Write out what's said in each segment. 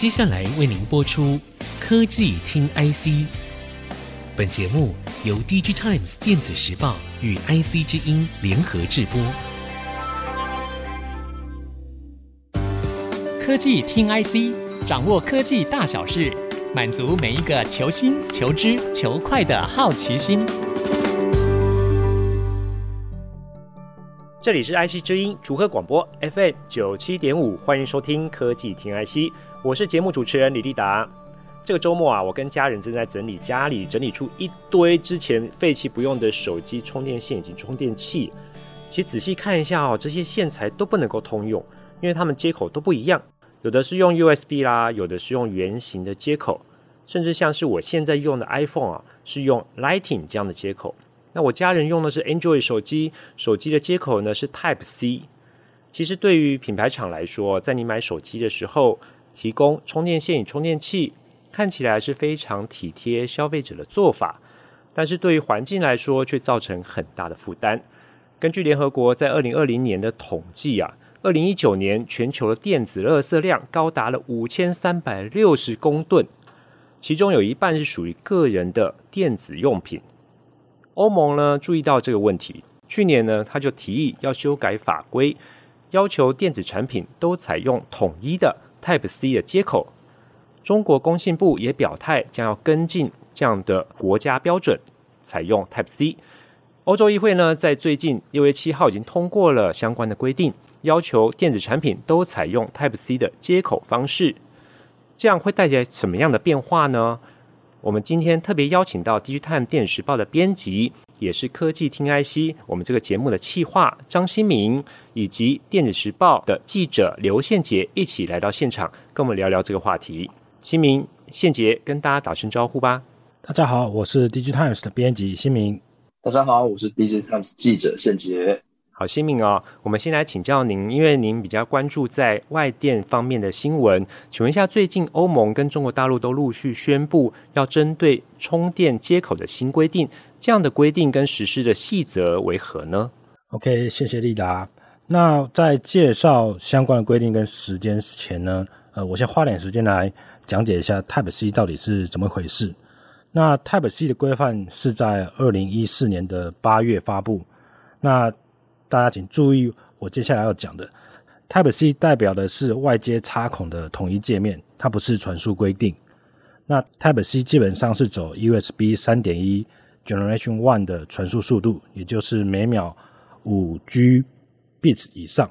接下来为您播出科技听 IC。本节目由 DigiTimes 电子时报与 IC 之音联合制播。科技听 IC，掌握科技大小事，满足每一个求新、求知、求快的好奇心。这里是 IC 之音竹科广播 FM 九七点五，欢迎收听科技听 IC，我是节目主持人李立达。这个周末啊，我跟家人正在整理家里，整理出一堆之前废弃不用的手机充电线以及充电器。其实仔细看一下哦，这些线材都不能够通用，因为它们接口都不一样，有的是用 USB 啦，有的是用圆形的接口，甚至像是我现在用的 iPhone 啊，是用 Lightning 这样的接口。那我家人用的是 Android 手机，手机的接口呢是 Type C。其实对于品牌厂来说，在你买手机的时候，提供充电线与充电器，看起来是非常体贴消费者的做法，但是对于环境来说，却造成很大的负担。根据联合国在二零二零年的统计啊，二零一九年全球的电子垃圾量高达了五千三百六十公吨，其中有一半是属于个人的电子用品。欧盟呢注意到这个问题，去年呢他就提议要修改法规，要求电子产品都采用统一的 Type C 的接口。中国工信部也表态将要跟进这样的国家标准，采用 Type C。欧洲议会呢在最近六月七号已经通过了相关的规定，要求电子产品都采用 Type C 的接口方式。这样会带来什么样的变化呢？我们今天特别邀请到《地区碳电子时报》的编辑，也是科技听 IC 我们这个节目的企划张新明，以及《电子时报》的记者刘宪杰一起来到现场，跟我们聊聊这个话题。新明、宪杰跟大家打声招呼吧。大家好，我是《DigiTimes》的编辑新明。大家好，我是《DigiTimes》记者宪杰。好，新明哦，我们先来请教您，因为您比较关注在外电方面的新闻，请问一下，最近欧盟跟中国大陆都陆续宣布要针对充电接口的新规定，这样的规定跟实施的细则为何呢？OK，谢谢丽达。那在介绍相关的规定跟时间前呢，呃，我先花点时间来讲解一下 Type C 到底是怎么回事。那 Type C 的规范是在二零一四年的八月发布，那大家请注意，我接下来要讲的 Type C 代表的是外接插孔的统一界面，它不是传输规定。那 Type C 基本上是走 USB 三点一 Generation One 的传输速度，也就是每秒五 G bits 以上。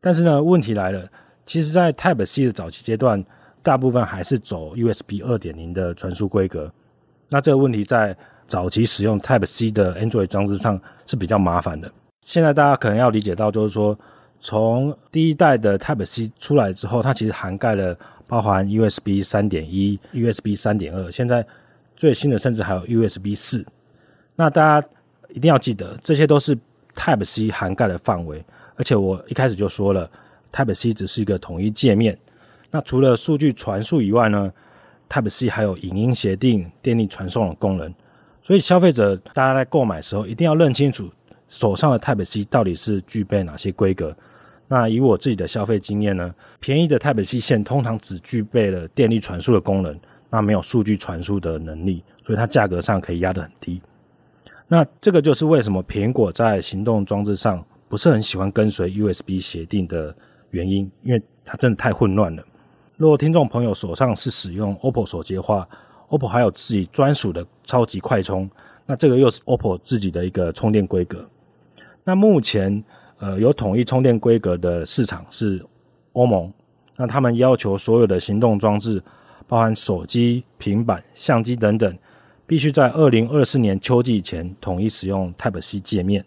但是呢，问题来了，其实，在 Type C 的早期阶段，大部分还是走 USB 二点零的传输规格。那这个问题在早期使用 Type C 的 Android 装置上是比较麻烦的。现在大家可能要理解到，就是说，从第一代的 Type C 出来之后，它其实涵盖了包含 USB 三点一、USB 三点二，现在最新的甚至还有 USB 四。那大家一定要记得，这些都是 Type C 涵盖的范围。而且我一开始就说了，Type C 只是一个统一界面。那除了数据传输以外呢，Type C 还有影音协定、电力传送的功能。所以消费者大家在购买时候，一定要认清楚。手上的 Type C 到底是具备哪些规格？那以我自己的消费经验呢，便宜的 Type C 线通常只具备了电力传输的功能，那没有数据传输的能力，所以它价格上可以压得很低。那这个就是为什么苹果在行动装置上不是很喜欢跟随 USB 协定的原因，因为它真的太混乱了。如果听众朋友手上是使用 OPPO 手机的话，OPPO 还有自己专属的超级快充，那这个又是 OPPO 自己的一个充电规格。那目前，呃，有统一充电规格的市场是欧盟。那他们要求所有的行动装置，包含手机、平板、相机等等，必须在二零二四年秋季前统一使用 Type C 界面。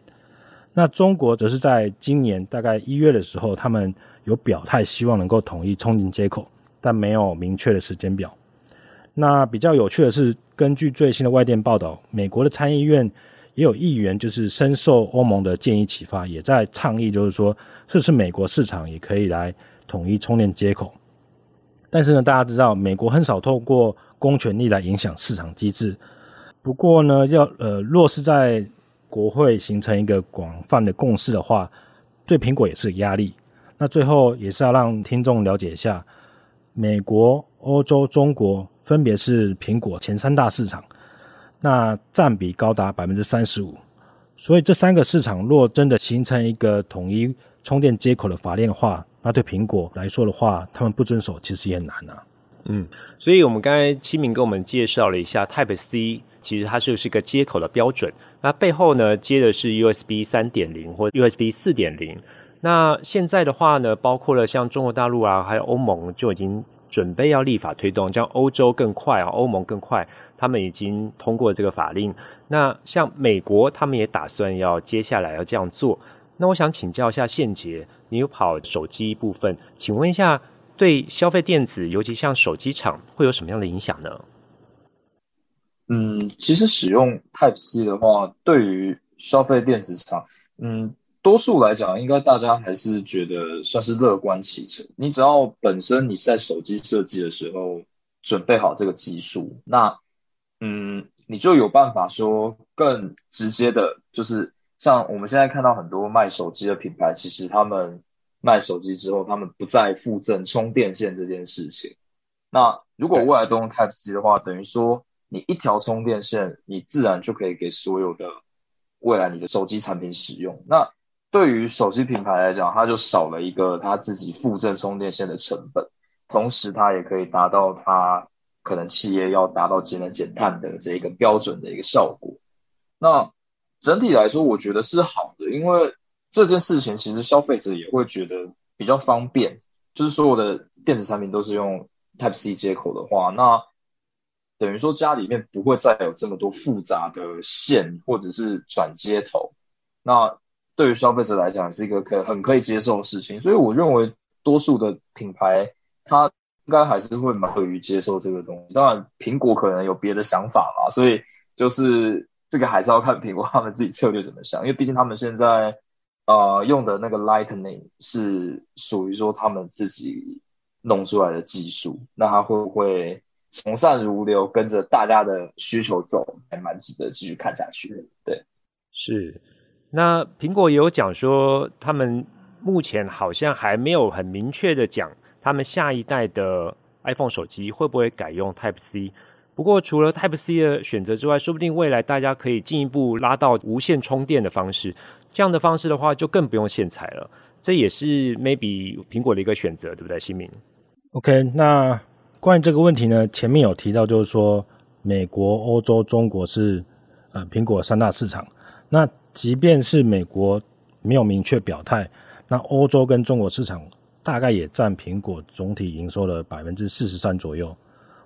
那中国则是在今年大概一月的时候，他们有表态，希望能够统一充电接口，但没有明确的时间表。那比较有趣的是，根据最新的外电报道，美国的参议院。也有议员就是深受欧盟的建议启发，也在倡议，就是说，是不是美国市场也可以来统一充电接口？但是呢，大家知道，美国很少透过公权力来影响市场机制。不过呢，要呃，若是在国会形成一个广泛的共识的话，对苹果也是压力。那最后也是要让听众了解一下，美国、欧洲、中国分别是苹果前三大市场，那占比高达百分之三十五。所以这三个市场若真的形成一个统一充电接口的法链的话，那对苹果来说的话，他们不遵守其实也难啊。嗯，所以我们刚才七明给我们介绍了一下 Type C，其实它就是一个接口的标准。那背后呢，接的是 USB 三点零或 USB 四点零。那现在的话呢，包括了像中国大陆啊，还有欧盟就已经准备要立法推动，像欧洲更快啊，欧盟更快，他们已经通过这个法令。那像美国，他们也打算要接下来要这样做。那我想请教一下宪杰，你有跑手机部分，请问一下，对消费电子，尤其像手机厂，会有什么样的影响呢？嗯，其实使用 Type C 的话，对于消费电子厂，嗯，多数来讲，应该大家还是觉得算是乐观其成。你只要本身你在手机设计的时候准备好这个技术，那嗯。你就有办法说更直接的，就是像我们现在看到很多卖手机的品牌，其实他们卖手机之后，他们不再附赠充电线这件事情。那如果未来都用 Type C 的话，等于说你一条充电线，你自然就可以给所有的未来你的手机产品使用。那对于手机品牌来讲，它就少了一个它自己附赠充电线的成本，同时它也可以达到它。可能企业要达到节能减碳的这一个标准的一个效果，那整体来说，我觉得是好的，因为这件事情其实消费者也会觉得比较方便，就是所有的电子产品都是用 Type C 接口的话，那等于说家里面不会再有这么多复杂的线或者是转接头，那对于消费者来讲是一个可很可以接受的事情，所以我认为多数的品牌它。应该还是会蛮乐于接受这个东西，当然苹果可能有别的想法嘛，所以就是这个还是要看苹果他们自己策略怎么想，因为毕竟他们现在呃用的那个 Lightning 是属于说他们自己弄出来的技术，那它会不会从善如流，跟着大家的需求走，还蛮值得继续看下去的。对，是。那苹果也有讲说，他们目前好像还没有很明确的讲。他们下一代的 iPhone 手机会不会改用 Type C？不过除了 Type C 的选择之外，说不定未来大家可以进一步拉到无线充电的方式。这样的方式的话，就更不用线材了。这也是 maybe 苹果的一个选择，对不对，新铭？OK，那关于这个问题呢，前面有提到，就是说美国、欧洲、中国是呃苹果三大市场。那即便是美国没有明确表态，那欧洲跟中国市场。大概也占苹果总体营收的百分之四十三左右。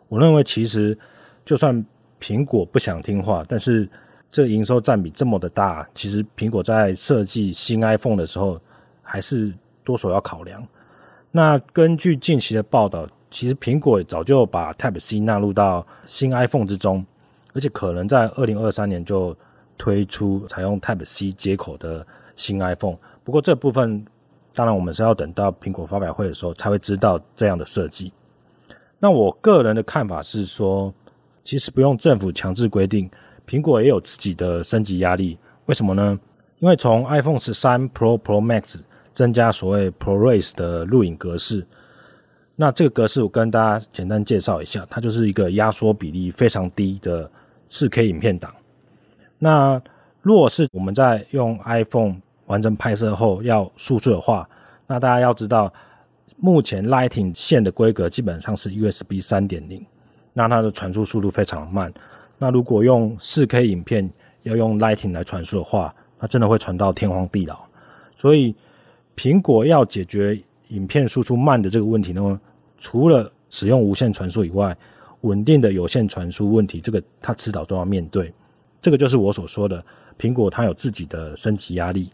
我认为，其实就算苹果不想听话，但是这营收占比这么的大，其实苹果在设计新 iPhone 的时候，还是多少要考量。那根据近期的报道，其实苹果早就把 Type C 纳入到新 iPhone 之中，而且可能在二零二三年就推出采用 Type C 接口的新 iPhone。不过这部分。当然，我们是要等到苹果发表会的时候才会知道这样的设计。那我个人的看法是说，其实不用政府强制规定，苹果也有自己的升级压力。为什么呢？因为从 iPhone 十三 Pro、Pro Max 增加所谓 ProRes 的录影格式，那这个格式我跟大家简单介绍一下，它就是一个压缩比例非常低的 4K 影片档。那如果是我们在用 iPhone 完成拍摄后要输出的话，那大家要知道，目前 Lighting 线的规格基本上是 USB 三点零，那它的传输速度非常慢。那如果用 4K 影片要用 Lighting 来传输的话，那真的会传到天荒地老。所以苹果要解决影片输出慢的这个问题呢，除了使用无线传输以外，稳定的有线传输问题，这个它迟早都要面对。这个就是我所说的，苹果它有自己的升级压力。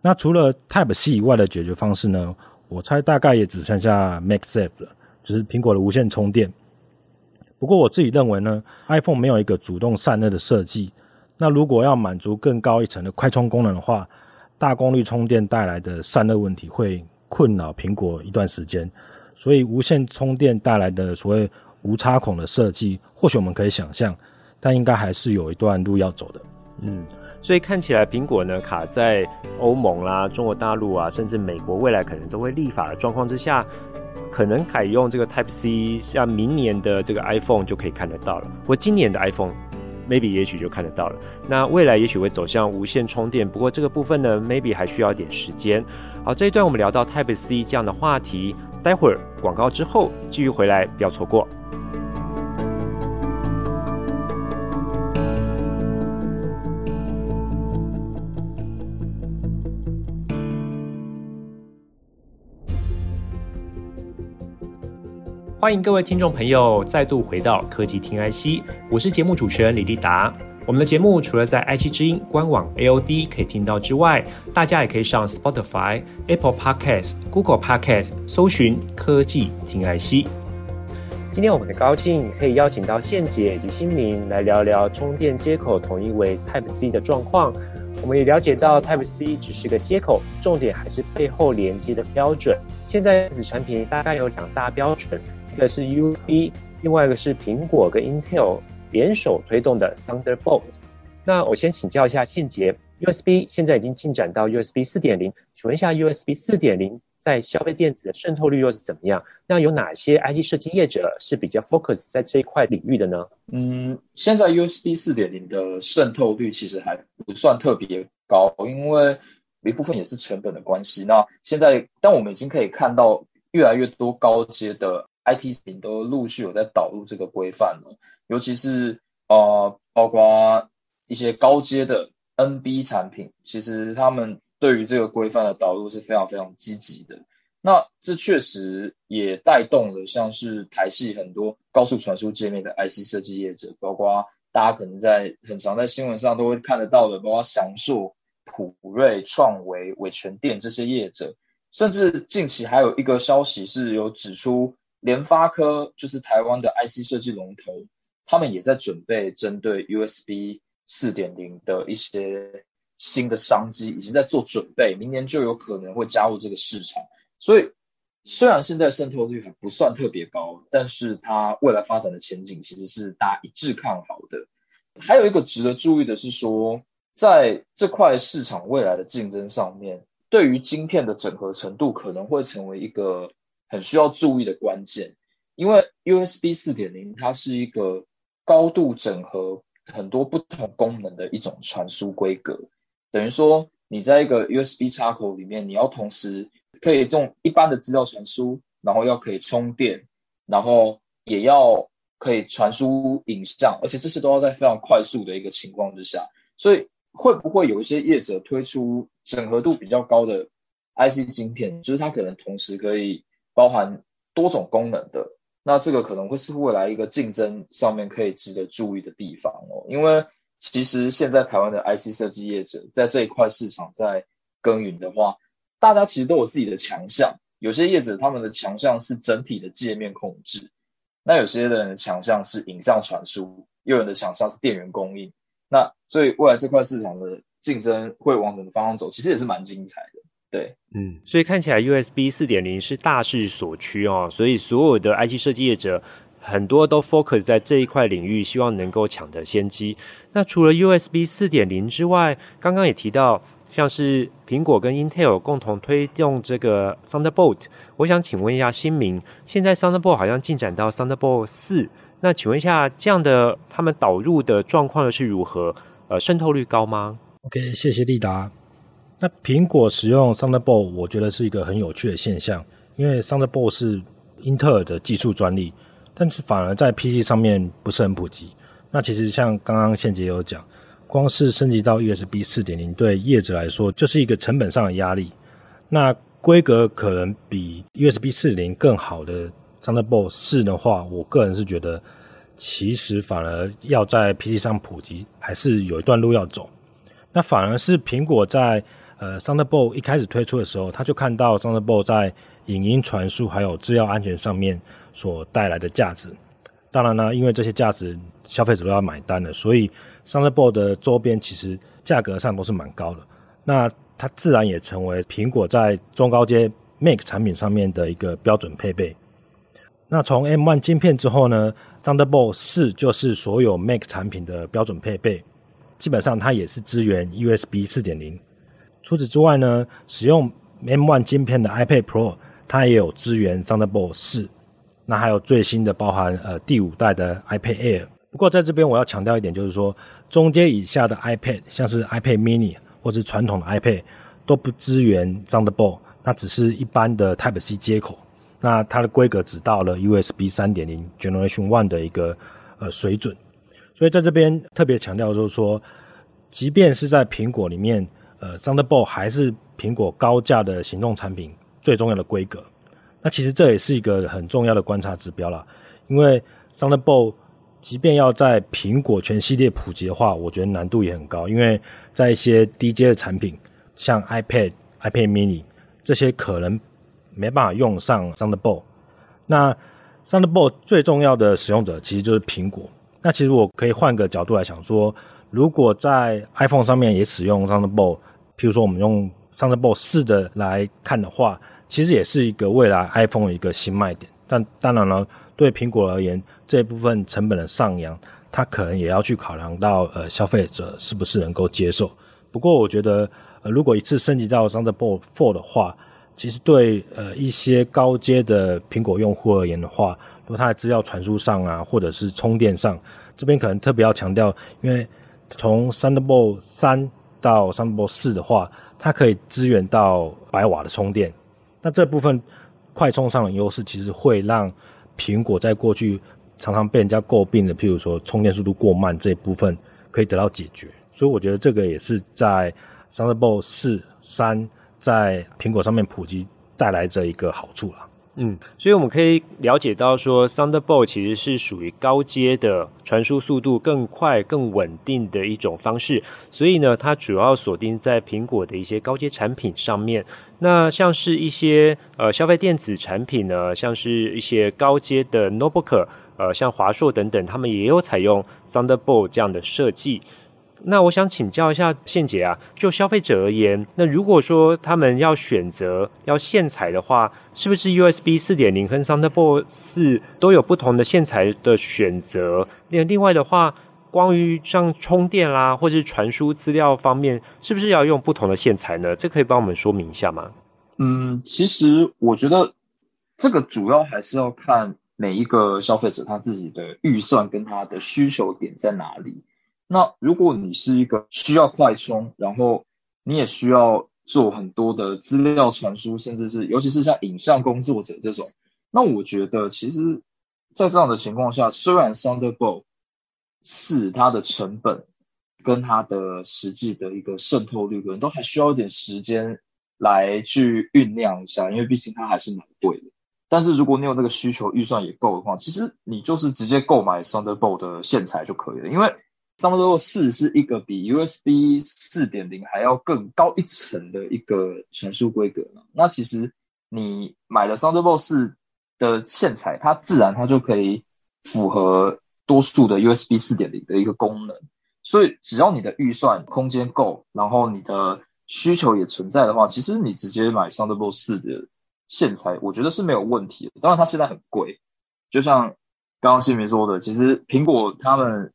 那除了 Type C 以外的解决方式呢？我猜大概也只剩下 MagSafe 了，就是苹果的无线充电。不过我自己认为呢，iPhone 没有一个主动散热的设计。那如果要满足更高一层的快充功能的话，大功率充电带来的散热问题会困扰苹果一段时间。所以无线充电带来的所谓无插孔的设计，或许我们可以想象，但应该还是有一段路要走的。嗯。所以看起来，苹果呢卡在欧盟啦、中国大陆啊，甚至美国未来可能都会立法的状况之下，可能改用这个 Type C，像明年的这个 iPhone 就可以看得到了，或今年的 iPhone maybe 也许就看得到了。那未来也许会走向无线充电，不过这个部分呢，maybe 还需要一点时间。好，这一段我们聊到 Type C 这样的话题，待会儿广告之后继续回来，不要错过。欢迎各位听众朋友再度回到科技听 IC，我是节目主持人李立达。我们的节目除了在 IC 之音官网 AOD 可以听到之外，大家也可以上 Spotify、Apple Podcast、Google Podcast 搜寻科技听 IC。今天我们的高兴可以邀请到宪姐以及新明来聊聊充电接口统一为 Type C 的状况。我们也了解到 Type C 只是个接口，重点还是背后连接的标准。现在电子产品大概有两大标准。一个是 USB，另外一个是苹果跟 Intel 联手推动的 Thunderbolt。那我先请教一下宪杰，USB 现在已经进展到 USB 四点零，请问一下 USB 四点零在消费电子的渗透率又是怎么样？那有哪些 IT 设计业者是比较 focus 在这一块领域的呢？嗯，现在 USB 四点零的渗透率其实还不算特别高，因为一部分也是成本的关系。那现在，但我们已经可以看到越来越多高阶的。IT 品都陆续有在导入这个规范了，尤其是呃，包括一些高阶的 NB 产品，其实他们对于这个规范的导入是非常非常积极的。那这确实也带动了像是台系很多高速传输界面的 IC 设计业者，包括大家可能在很常在新闻上都会看得到的，包括祥硕、普瑞、创维、伟诠电这些业者，甚至近期还有一个消息是有指出。联发科就是台湾的 IC 设计龙头，他们也在准备针对 USB 四点零的一些新的商机，已经在做准备，明年就有可能会加入这个市场。所以，虽然现在渗透率还不算特别高，但是它未来发展的前景其实是大家一致看好的。还有一个值得注意的是说，在这块市场未来的竞争上面，对于晶片的整合程度可能会成为一个。很需要注意的关键，因为 USB 四点零它是一个高度整合很多不同功能的一种传输规格，等于说你在一个 USB 插口里面，你要同时可以用一般的资料传输，然后要可以充电，然后也要可以传输影像，而且这些都要在非常快速的一个情况之下，所以会不会有一些业者推出整合度比较高的 IC 晶片，就是它可能同时可以。包含多种功能的，那这个可能会是未来一个竞争上面可以值得注意的地方哦。因为其实现在台湾的 IC 设计业者在这一块市场在耕耘的话，大家其实都有自己的强项。有些业者他们的强项是整体的界面控制，那有些人的强项是影像传输，又有人的强项是电源供应。那所以未来这块市场的竞争会往什么方向走，其实也是蛮精彩的。对，嗯，所以看起来 USB 四点零是大势所趋哦，所以所有的 IC 设计业者很多都 focus 在这一块领域，希望能够抢得先机。那除了 USB 四点零之外，刚刚也提到，像是苹果跟 Intel 共同推动这个 Thunderbolt，我想请问一下新明，现在 Thunderbolt 好像进展到 Thunderbolt 四，那请问一下，这样的他们导入的状况又是如何？呃，渗透率高吗？OK，谢谢利达。那苹果使用 Thunderbolt，我觉得是一个很有趣的现象，因为 Thunderbolt 是英特尔的技术专利，但是反而在 PC 上面不是很普及。那其实像刚刚宪杰有讲，光是升级到 USB 四点零，对业者来说就是一个成本上的压力。那规格可能比 USB 四点零更好的 Thunderbolt 四的话，我个人是觉得，其实反而要在 PC 上普及，还是有一段路要走。那反而是苹果在呃，Thunderbolt 一开始推出的时候，他就看到 Thunderbolt 在影音传输还有制药安全上面所带来的价值。当然呢，因为这些价值消费者都要买单的，所以 Thunderbolt 的周边其实价格上都是蛮高的。那它自然也成为苹果在中高阶 Mac 产品上面的一个标准配备。那从 M1 晶片之后呢，Thunderbolt 4就是所有 Mac 产品的标准配备，基本上它也是支援 USB 4.0。除此之外呢，使用 M1 晶片的 iPad Pro 它也有支援 Thunderbolt 四，那还有最新的包含呃第五代的 iPad Air。不过在这边我要强调一点，就是说中阶以下的 iPad，像是 iPad Mini 或是传统的 iPad，都不支援 Thunderbolt，那只是一般的 Type C 接口。那它的规格只到了 USB 三点零 Generation One 的一个呃水准，所以在这边特别强调就是说，即便是在苹果里面，呃，Thunderbolt 还是苹果高价的行动产品最重要的规格。那其实这也是一个很重要的观察指标啦，因为 Thunderbolt 即便要在苹果全系列普及的话，我觉得难度也很高，因为在一些低阶的产品，像 iPad、iPad Mini 这些可能。没办法用上 Thunderbolt，那 Thunderbolt 最重要的使用者其实就是苹果。那其实我可以换个角度来想说，如果在 iPhone 上面也使用 Thunderbolt，譬如说我们用 Thunderbolt 四的来看的话，其实也是一个未来 iPhone 的一个新卖点。但当然了，对苹果而言，这一部分成本的上扬，它可能也要去考量到呃消费者是不是能够接受。不过我觉得，呃，如果一次升级到 Thunderbolt 4的话，其实对呃一些高阶的苹果用户而言的话，如果它的资料传输上啊，或者是充电上，这边可能特别要强调，因为从 Thunderbolt 三到 Thunderbolt 四的话，它可以支援到百瓦的充电。那这部分快充上的优势，其实会让苹果在过去常常被人家诟病的，譬如说充电速度过慢这一部分，可以得到解决。所以我觉得这个也是在 Thunderbolt 四三。在苹果上面普及带来这一个好处了。嗯，所以我们可以了解到说，Thunderbolt 其实是属于高阶的传输速度更快、更稳定的一种方式。所以呢，它主要锁定在苹果的一些高阶产品上面。那像是一些呃消费电子产品呢，像是一些高阶的 Notebook，呃，像华硕等等，他们也有采用 Thunderbolt 这样的设计。那我想请教一下宪杰啊，就消费者而言，那如果说他们要选择要线材的话，是不是 USB 四点零和 Thunderbolt 四都有不同的线材的选择？那另外的话，关于像充电啦，或者是传输资料方面，是不是要用不同的线材呢？这可以帮我们说明一下吗？嗯，其实我觉得这个主要还是要看每一个消费者他自己的预算跟他的需求点在哪里。那如果你是一个需要快充，然后你也需要做很多的资料传输，甚至是尤其是像影像工作者这种，那我觉得其实，在这样的情况下，虽然 Thunderbolt 4它的成本跟它的实际的一个渗透率，可能都还需要一点时间来去酝酿一下，因为毕竟它还是蛮贵的。但是如果你有那个需求，预算也够的话，其实你就是直接购买 Thunderbolt 的线材就可以了，因为。Thunderbolt 4是一个比 USB 4.0还要更高一层的一个传输规格嘛。那其实你买了 Thunderbolt 4的线材，它自然它就可以符合多数的 USB 4.0的一个功能。所以只要你的预算空间够，然后你的需求也存在的话，其实你直接买 Thunderbolt 4的线材，我觉得是没有问题的。当然它现在很贵，就像刚刚新民说的，其实苹果他们。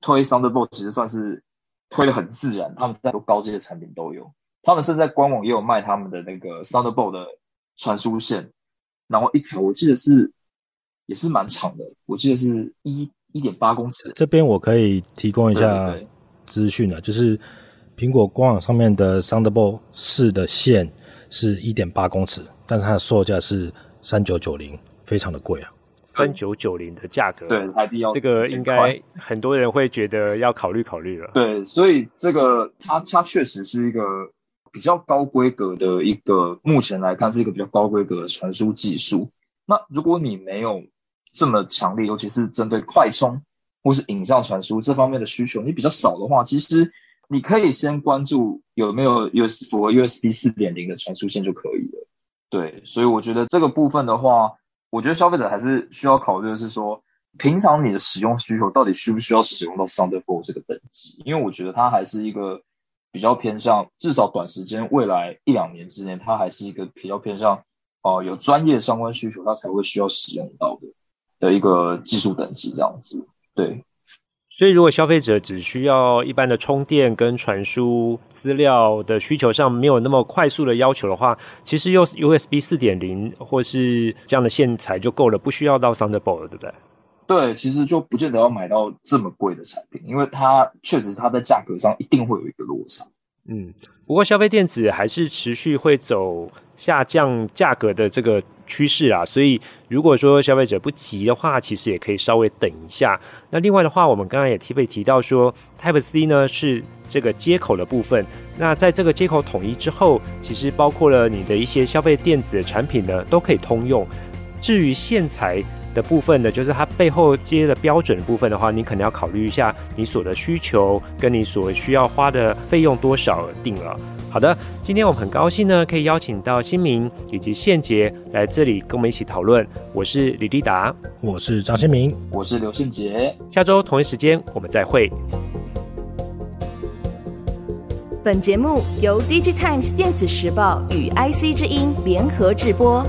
推 Thunderbolt 其实算是推的很自然，他们在多高阶的产品都有，他们甚至在官网也有卖他们的那个 Thunderbolt 的传输线，然后一条我记得是也是蛮长的，我记得是一一点八公尺。这边我可以提供一下资讯啊，就是苹果官网上面的 Thunderbolt 四的线是一点八公尺，但是它的售价是三九九零，非常的贵啊。三九九零的价格，对，台币要这个应该很多人会觉得要考虑考虑了。对，所以这个它它确实是一个比较高规格的一个，目前来看是一个比较高规格的传输技术。那如果你没有这么强烈，尤其是针对快充或是影像传输这方面的需求，你比较少的话，其实你可以先关注有没有 USB 或 USB 四点零的传输线就可以了。对，所以我觉得这个部分的话。我觉得消费者还是需要考虑的是说，平常你的使用需求到底需不需要使用到 Thunderbolt 这个等级？因为我觉得它还是一个比较偏向，至少短时间未来一两年之内，它还是一个比较偏向哦、有专业相关需求，它才会需要使用到的的一个技术等级这样子。对，所以，如果消费者只需要一般的充电跟传输资料的需求上没有那么快速的要求的话，其实用 USB 四点零或是这样的线材就够了，不需要到 Thunderbolt 了，对不对？对，其实就不见得要买到这么贵的产品，因为它确实它在价格上一定会有一个落差。嗯，不过消费电子还是持续会走下降价格的这个趋势啊，所以如果说消费者不急的话，其实也可以稍微等一下。那另外的话，我们刚刚也特别提到说，Type C 呢是这个接口的部分。那在这个接口统一之后，其实包括了你的一些消费电子产品呢，都可以通用。至于线材的部分呢，就是它背后接的标准的部分的话，你可能要考虑一下你所的需求跟你所需要花的费用多少而定了。好的，今天我们很高兴呢，可以邀请到新明以及宪杰来这里跟我们一起讨论。我是李立达，我是张新明，我是刘宪杰。下周同一时间我们再会。本节目由 DigiTimes 电子时报与 IC 之音联合制播。